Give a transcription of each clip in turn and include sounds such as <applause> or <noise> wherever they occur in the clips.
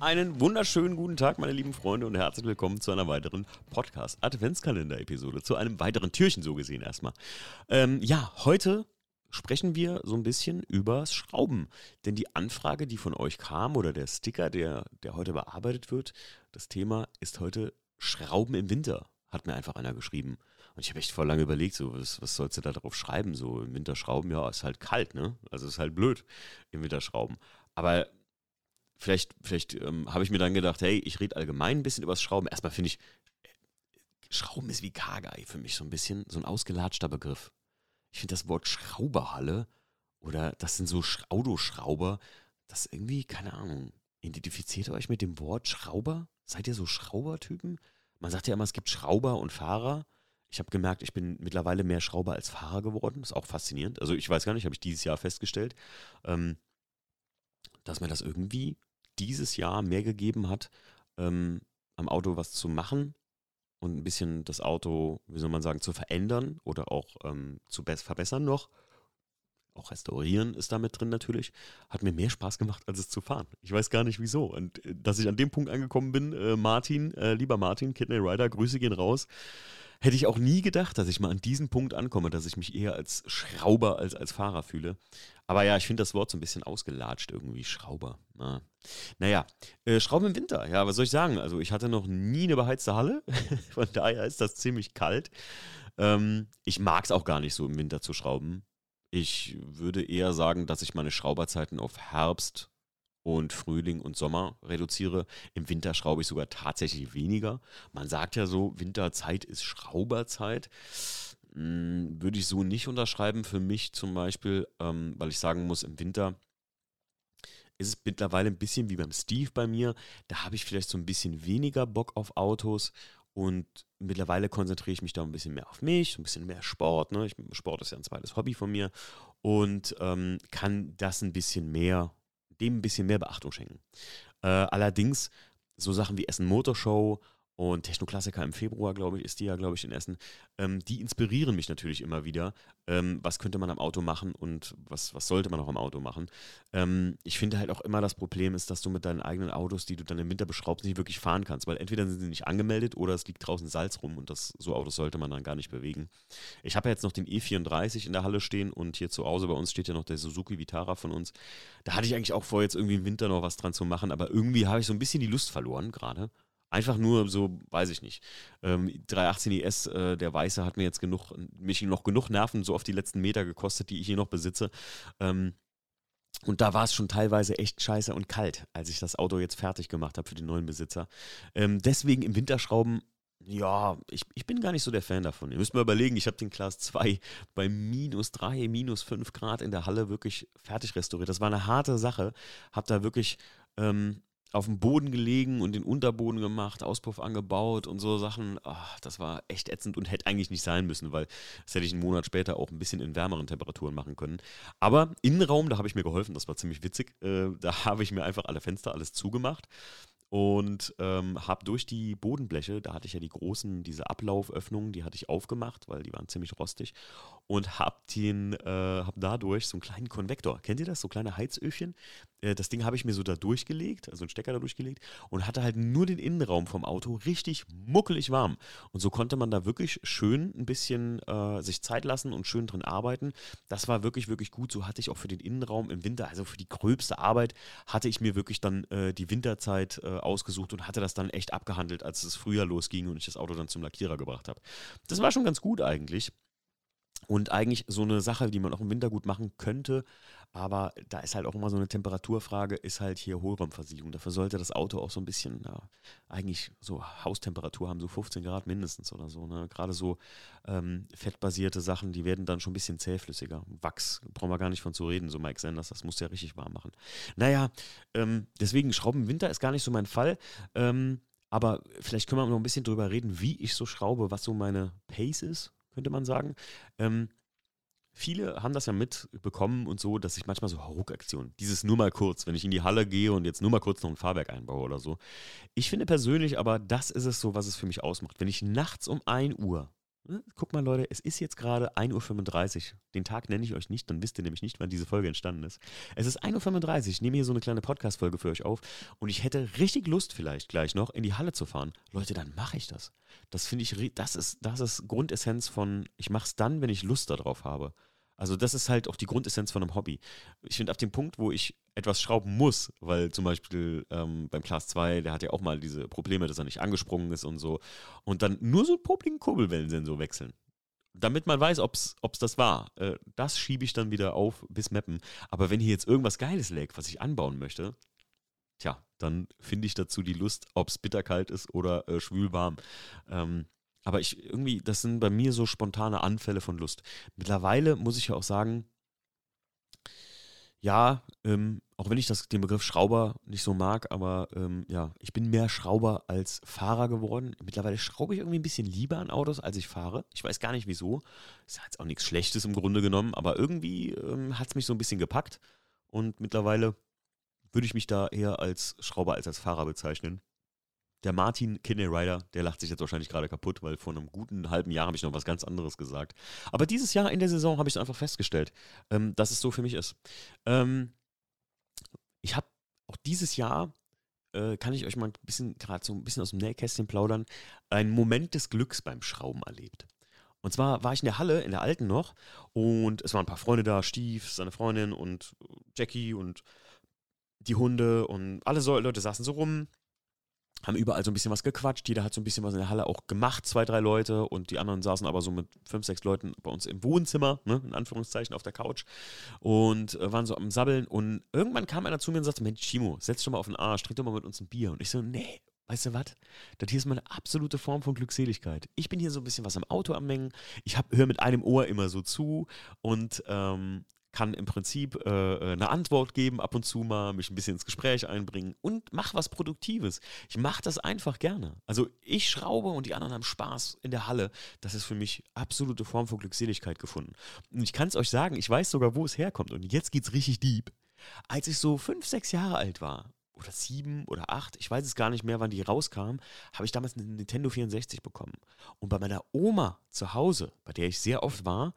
Einen wunderschönen guten Tag, meine lieben Freunde, und herzlich willkommen zu einer weiteren Podcast-Adventskalender-Episode. Zu einem weiteren Türchen, so gesehen erstmal. Ähm, ja, heute sprechen wir so ein bisschen übers Schrauben. Denn die Anfrage, die von euch kam, oder der Sticker, der, der heute bearbeitet wird, das Thema ist heute Schrauben im Winter, hat mir einfach einer geschrieben. Und ich habe echt voll lange überlegt, so, was, was sollst du da drauf schreiben? So, im Winter schrauben, ja, ist halt kalt, ne? Also ist halt blöd im Winter schrauben. Aber vielleicht, vielleicht ähm, habe ich mir dann gedacht, hey, ich rede allgemein ein bisschen über das Schrauben. Erstmal finde ich, Schrauben ist wie Kagei für mich so ein bisschen, so ein ausgelatschter Begriff. Ich finde das Wort Schrauberhalle oder das sind so Autoschrauber, das irgendwie, keine Ahnung, identifiziert ihr euch mit dem Wort Schrauber? Seid ihr so Schraubertypen? Man sagt ja immer, es gibt Schrauber und Fahrer. Ich habe gemerkt, ich bin mittlerweile mehr Schrauber als Fahrer geworden. Ist auch faszinierend. Also ich weiß gar nicht, habe ich dieses Jahr festgestellt, ähm, dass mir das irgendwie dieses Jahr mehr gegeben hat, ähm, am Auto was zu machen und ein bisschen das Auto, wie soll man sagen, zu verändern oder auch ähm, zu verbessern noch. Auch restaurieren ist damit drin natürlich. Hat mir mehr Spaß gemacht, als es zu fahren. Ich weiß gar nicht wieso. Und äh, dass ich an dem Punkt angekommen bin, äh, Martin, äh, lieber Martin, Kidney Rider, Grüße gehen raus. Hätte ich auch nie gedacht, dass ich mal an diesen Punkt ankomme, dass ich mich eher als Schrauber als als Fahrer fühle. Aber ja, ich finde das Wort so ein bisschen ausgelatscht irgendwie, Schrauber. Na. Naja, äh, Schrauben im Winter, ja, was soll ich sagen? Also ich hatte noch nie eine beheizte Halle, <laughs> von daher ist das ziemlich kalt. Ähm, ich mag es auch gar nicht so im Winter zu schrauben. Ich würde eher sagen, dass ich meine Schrauberzeiten auf Herbst und Frühling und Sommer reduziere. Im Winter schraube ich sogar tatsächlich weniger. Man sagt ja so, Winterzeit ist Schrauberzeit. Hm, würde ich so nicht unterschreiben für mich zum Beispiel, ähm, weil ich sagen muss, im Winter ist es mittlerweile ein bisschen wie beim Steve bei mir. Da habe ich vielleicht so ein bisschen weniger Bock auf Autos und mittlerweile konzentriere ich mich da ein bisschen mehr auf mich, ein bisschen mehr Sport. Ne? Ich, Sport ist ja ein zweites Hobby von mir und ähm, kann das ein bisschen mehr dem ein bisschen mehr Beachtung schenken. Äh, allerdings so Sachen wie Essen Motorshow und Technoklassiker im Februar, glaube ich, ist die ja, glaube ich, in Essen. Ähm, die inspirieren mich natürlich immer wieder. Ähm, was könnte man am Auto machen und was, was sollte man auch am Auto machen? Ähm, ich finde halt auch immer das Problem ist, dass du mit deinen eigenen Autos, die du dann im Winter beschraubst, nicht wirklich fahren kannst, weil entweder sind sie nicht angemeldet oder es liegt draußen Salz rum und das, so Autos sollte man dann gar nicht bewegen. Ich habe ja jetzt noch den E34 in der Halle stehen und hier zu Hause bei uns steht ja noch der Suzuki Vitara von uns. Da hatte ich eigentlich auch vor, jetzt irgendwie im Winter noch was dran zu machen, aber irgendwie habe ich so ein bisschen die Lust verloren gerade. Einfach nur so, weiß ich nicht. Ähm, 318 IS, äh, der Weiße, hat mir jetzt genug, mich noch genug Nerven so auf die letzten Meter gekostet, die ich hier noch besitze. Ähm, und da war es schon teilweise echt scheiße und kalt, als ich das Auto jetzt fertig gemacht habe für den neuen Besitzer. Ähm, deswegen im Winterschrauben, ja, ich, ich bin gar nicht so der Fan davon. Ihr müsst mal überlegen, ich habe den Class 2 bei minus 3, minus 5 Grad in der Halle wirklich fertig restauriert. Das war eine harte Sache. Hab da wirklich ähm, auf dem Boden gelegen und den Unterboden gemacht, Auspuff angebaut und so Sachen. Ach, das war echt ätzend und hätte eigentlich nicht sein müssen, weil das hätte ich einen Monat später auch ein bisschen in wärmeren Temperaturen machen können. Aber Innenraum, da habe ich mir geholfen, das war ziemlich witzig. Äh, da <laughs> habe ich mir einfach alle Fenster, alles zugemacht und ähm, habe durch die Bodenbleche, da hatte ich ja die großen, diese Ablauföffnungen, die hatte ich aufgemacht, weil die waren ziemlich rostig und habe den, äh, habe dadurch so einen kleinen Konvektor. Kennt ihr das? So kleine Heizöfchen. Äh, das Ding habe ich mir so da durchgelegt, also einen Stecker da durchgelegt und hatte halt nur den Innenraum vom Auto richtig muckelig warm. Und so konnte man da wirklich schön ein bisschen äh, sich Zeit lassen und schön drin arbeiten. Das war wirklich, wirklich gut. So hatte ich auch für den Innenraum im Winter, also für die gröbste Arbeit, hatte ich mir wirklich dann äh, die Winterzeit äh, ausgesucht und hatte das dann echt abgehandelt, als es früher losging und ich das Auto dann zum Lackierer gebracht habe. Das war schon ganz gut eigentlich. Und eigentlich so eine Sache, die man auch im Winter gut machen könnte, aber da ist halt auch immer so eine Temperaturfrage, ist halt hier Hohlraumversiegelung. Dafür sollte das Auto auch so ein bisschen, ja, eigentlich so Haustemperatur haben, so 15 Grad mindestens oder so. Ne? Gerade so ähm, fettbasierte Sachen, die werden dann schon ein bisschen zähflüssiger. Wachs, brauchen wir gar nicht von zu reden, so Mike Sanders, das muss ja richtig warm machen. Naja, ähm, deswegen Schrauben im Winter ist gar nicht so mein Fall. Ähm, aber vielleicht können wir noch ein bisschen drüber reden, wie ich so schraube, was so meine Pace ist, könnte man sagen. Ähm, viele haben das ja mitbekommen und so, dass ich manchmal so Ruckaktionen, dieses nur mal kurz, wenn ich in die Halle gehe und jetzt nur mal kurz noch ein Fahrwerk einbaue oder so. Ich finde persönlich aber, das ist es so, was es für mich ausmacht. Wenn ich nachts um 1 Uhr? Guck mal, Leute, es ist jetzt gerade 1.35 Uhr. Den Tag nenne ich euch nicht, dann wisst ihr nämlich nicht, wann diese Folge entstanden ist. Es ist 1.35 Uhr. Ich nehme hier so eine kleine Podcast-Folge für euch auf und ich hätte richtig Lust, vielleicht gleich noch in die Halle zu fahren. Leute, dann mache ich das. Das finde ich, das ist, das ist Grundessenz von, ich mache es dann, wenn ich Lust darauf habe. Also das ist halt auch die Grundessenz von einem Hobby. Ich finde, ab dem Punkt, wo ich etwas schrauben muss, weil zum Beispiel ähm, beim Class 2, der hat ja auch mal diese Probleme, dass er nicht angesprungen ist und so. Und dann nur so einen popligen Kurbelwellensensor wechseln. Damit man weiß, ob es das war. Äh, das schiebe ich dann wieder auf bis Mappen. Aber wenn hier jetzt irgendwas Geiles lag, was ich anbauen möchte, tja, dann finde ich dazu die Lust, ob es bitterkalt ist oder äh, schwül warm. Ähm, aber ich irgendwie, das sind bei mir so spontane Anfälle von Lust. Mittlerweile muss ich ja auch sagen, ja, ähm, auch wenn ich das, den Begriff Schrauber nicht so mag, aber ähm, ja, ich bin mehr Schrauber als Fahrer geworden. Mittlerweile schraube ich irgendwie ein bisschen lieber an Autos, als ich fahre. Ich weiß gar nicht wieso. Ist ja jetzt auch nichts Schlechtes im Grunde genommen, aber irgendwie ähm, hat es mich so ein bisschen gepackt. Und mittlerweile würde ich mich da eher als Schrauber als als Fahrer bezeichnen. Der Martin Kinney Rider, der lacht sich jetzt wahrscheinlich gerade kaputt, weil vor einem guten halben Jahr habe ich noch was ganz anderes gesagt. Aber dieses Jahr in der Saison habe ich einfach festgestellt, ähm, dass es so für mich ist. Ähm, ich habe auch dieses Jahr, äh, kann ich euch mal ein bisschen, gerade so ein bisschen aus dem Nähkästchen plaudern, einen Moment des Glücks beim Schrauben erlebt. Und zwar war ich in der Halle, in der alten noch, und es waren ein paar Freunde da, Steve, seine Freundin und Jackie und die Hunde und alle Leute saßen so rum haben überall so ein bisschen was gequatscht. Jeder hat so ein bisschen was in der Halle auch gemacht, zwei, drei Leute. Und die anderen saßen aber so mit fünf, sechs Leuten bei uns im Wohnzimmer, ne, in Anführungszeichen, auf der Couch. Und äh, waren so am Sabbeln. Und irgendwann kam einer zu mir und sagte: Mensch, Chimo, setz doch mal auf den Arsch, trink doch mal mit uns ein Bier. Und ich so: Nee, weißt du was? Das hier ist meine absolute Form von Glückseligkeit. Ich bin hier so ein bisschen was am Auto am Mengen. Ich höre mit einem Ohr immer so zu und ähm, kann im Prinzip äh, äh, eine Antwort geben, ab und zu mal mich ein bisschen ins Gespräch einbringen und mach was Produktives. Ich mache das einfach gerne. Also ich schraube und die anderen haben Spaß in der Halle. Das ist für mich absolute Form von Glückseligkeit gefunden. Und ich kann es euch sagen, ich weiß sogar, wo es herkommt. Und jetzt geht es richtig deep. Als ich so fünf, sechs Jahre alt war, oder sieben oder acht, ich weiß es gar nicht mehr, wann die rauskam, habe ich damals eine Nintendo 64 bekommen. Und bei meiner Oma zu Hause, bei der ich sehr oft war,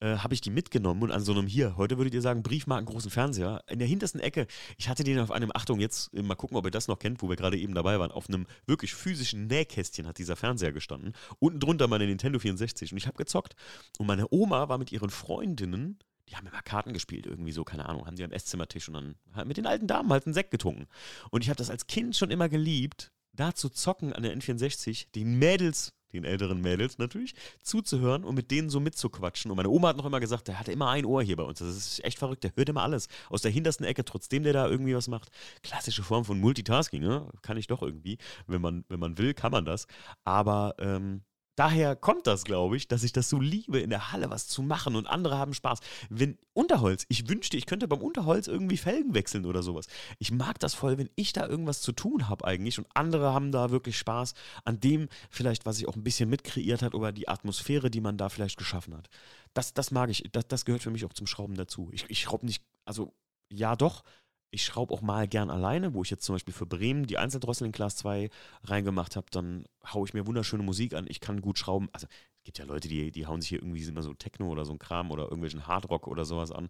äh, habe ich die mitgenommen und an so einem hier, heute würdet ihr sagen, Briefmarken großen Fernseher, in der hintersten Ecke, ich hatte den auf einem, Achtung, jetzt äh, mal gucken, ob ihr das noch kennt, wo wir gerade eben dabei waren, auf einem wirklich physischen Nähkästchen hat dieser Fernseher gestanden. Unten drunter meine Nintendo 64 und ich habe gezockt. Und meine Oma war mit ihren Freundinnen, die haben immer Karten gespielt, irgendwie so, keine Ahnung, haben die am Esszimmertisch und dann mit den alten Damen halt einen Sekt getrunken. Und ich habe das als Kind schon immer geliebt, da zu zocken an der N64, den Mädels den älteren Mädels natürlich, zuzuhören und mit denen so mitzuquatschen. Und meine Oma hat noch immer gesagt, der hatte immer ein Ohr hier bei uns. Das ist echt verrückt. Der hört immer alles aus der hintersten Ecke, trotzdem der da irgendwie was macht. Klassische Form von Multitasking, ne? Kann ich doch irgendwie. Wenn man, wenn man will, kann man das. Aber ähm, Daher kommt das, glaube ich, dass ich das so liebe, in der Halle was zu machen und andere haben Spaß. Wenn Unterholz, ich wünschte, ich könnte beim Unterholz irgendwie Felgen wechseln oder sowas. Ich mag das voll, wenn ich da irgendwas zu tun habe eigentlich und andere haben da wirklich Spaß an dem vielleicht, was ich auch ein bisschen mitkreiert hat oder die Atmosphäre, die man da vielleicht geschaffen hat. Das, das mag ich, das, das gehört für mich auch zum Schrauben dazu. Ich, ich schraube nicht, also ja doch, ich schraube auch mal gern alleine, wo ich jetzt zum Beispiel für Bremen die Einzeldrossel in Class 2 reingemacht habe, dann haue ich mir wunderschöne Musik an, ich kann gut schrauben. Also es gibt ja Leute, die, die hauen sich hier irgendwie immer so Techno oder so ein Kram oder irgendwelchen Hardrock oder sowas an.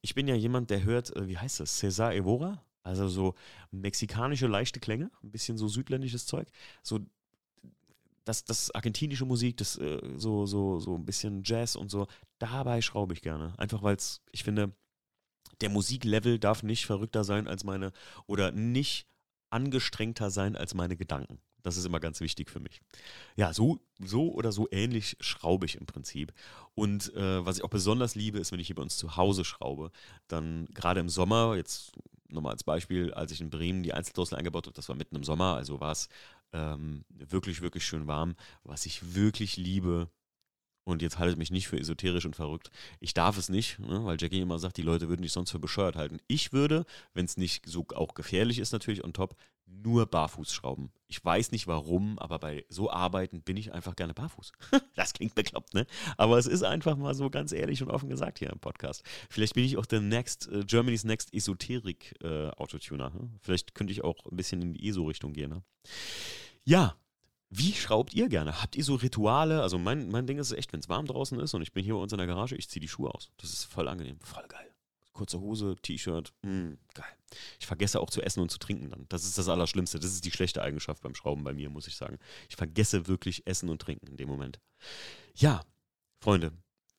Ich bin ja jemand, der hört, äh, wie heißt das, Cesar Evora? Also so mexikanische leichte Klänge, ein bisschen so südländisches Zeug. So das, das argentinische Musik, das äh, so, so, so ein bisschen Jazz und so, dabei schraube ich gerne. Einfach weil es, ich finde, der Musiklevel darf nicht verrückter sein als meine oder nicht angestrengter sein als meine Gedanken. Das ist immer ganz wichtig für mich. Ja, so, so oder so ähnlich schraube ich im Prinzip. Und äh, was ich auch besonders liebe, ist, wenn ich hier bei uns zu Hause schraube, dann gerade im Sommer, jetzt nochmal als Beispiel, als ich in Bremen die Einzeldrossel eingebaut habe, das war mitten im Sommer, also war es ähm, wirklich, wirklich schön warm. Was ich wirklich liebe, und jetzt haltet mich nicht für esoterisch und verrückt. Ich darf es nicht, ne, weil Jackie immer sagt, die Leute würden dich sonst für bescheuert halten. Ich würde, wenn es nicht so auch gefährlich ist natürlich on top, nur barfuß schrauben. Ich weiß nicht warum, aber bei so Arbeiten bin ich einfach gerne barfuß. <laughs> das klingt bekloppt, ne? Aber es ist einfach mal so ganz ehrlich und offen gesagt hier im Podcast. Vielleicht bin ich auch der Next, uh, Germany's Next Esoterik uh, Autotuner. Ne? Vielleicht könnte ich auch ein bisschen in die ESO-Richtung gehen. Ne? Ja, wie schraubt ihr gerne? Habt ihr so Rituale? Also mein, mein Ding ist echt, wenn es warm draußen ist und ich bin hier bei uns in der Garage, ich ziehe die Schuhe aus. Das ist voll angenehm, voll geil. Kurze Hose, T-Shirt, mm, geil. Ich vergesse auch zu essen und zu trinken dann. Das ist das Allerschlimmste. Das ist die schlechte Eigenschaft beim Schrauben bei mir, muss ich sagen. Ich vergesse wirklich Essen und Trinken in dem Moment. Ja, Freunde,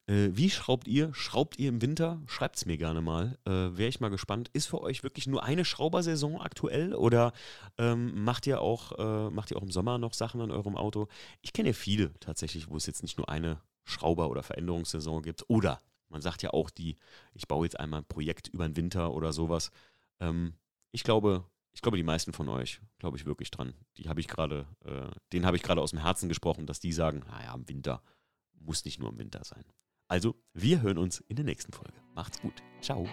äh, wie schraubt ihr? Schraubt ihr im Winter? Schreibt es mir gerne mal. Äh, Wäre ich mal gespannt. Ist für euch wirklich nur eine Schraubersaison aktuell oder ähm, macht, ihr auch, äh, macht ihr auch im Sommer noch Sachen an eurem Auto? Ich kenne ja viele tatsächlich, wo es jetzt nicht nur eine Schrauber- oder Veränderungssaison gibt. Oder man sagt ja auch die, ich baue jetzt einmal ein Projekt über den Winter oder sowas. Ähm, ich glaube, ich glaube, die meisten von euch, glaube ich wirklich dran. Die habe ich gerade, äh, den habe ich gerade aus dem Herzen gesprochen, dass die sagen, naja, im Winter muss nicht nur im Winter sein. Also, wir hören uns in der nächsten Folge. Macht's gut. Ciao.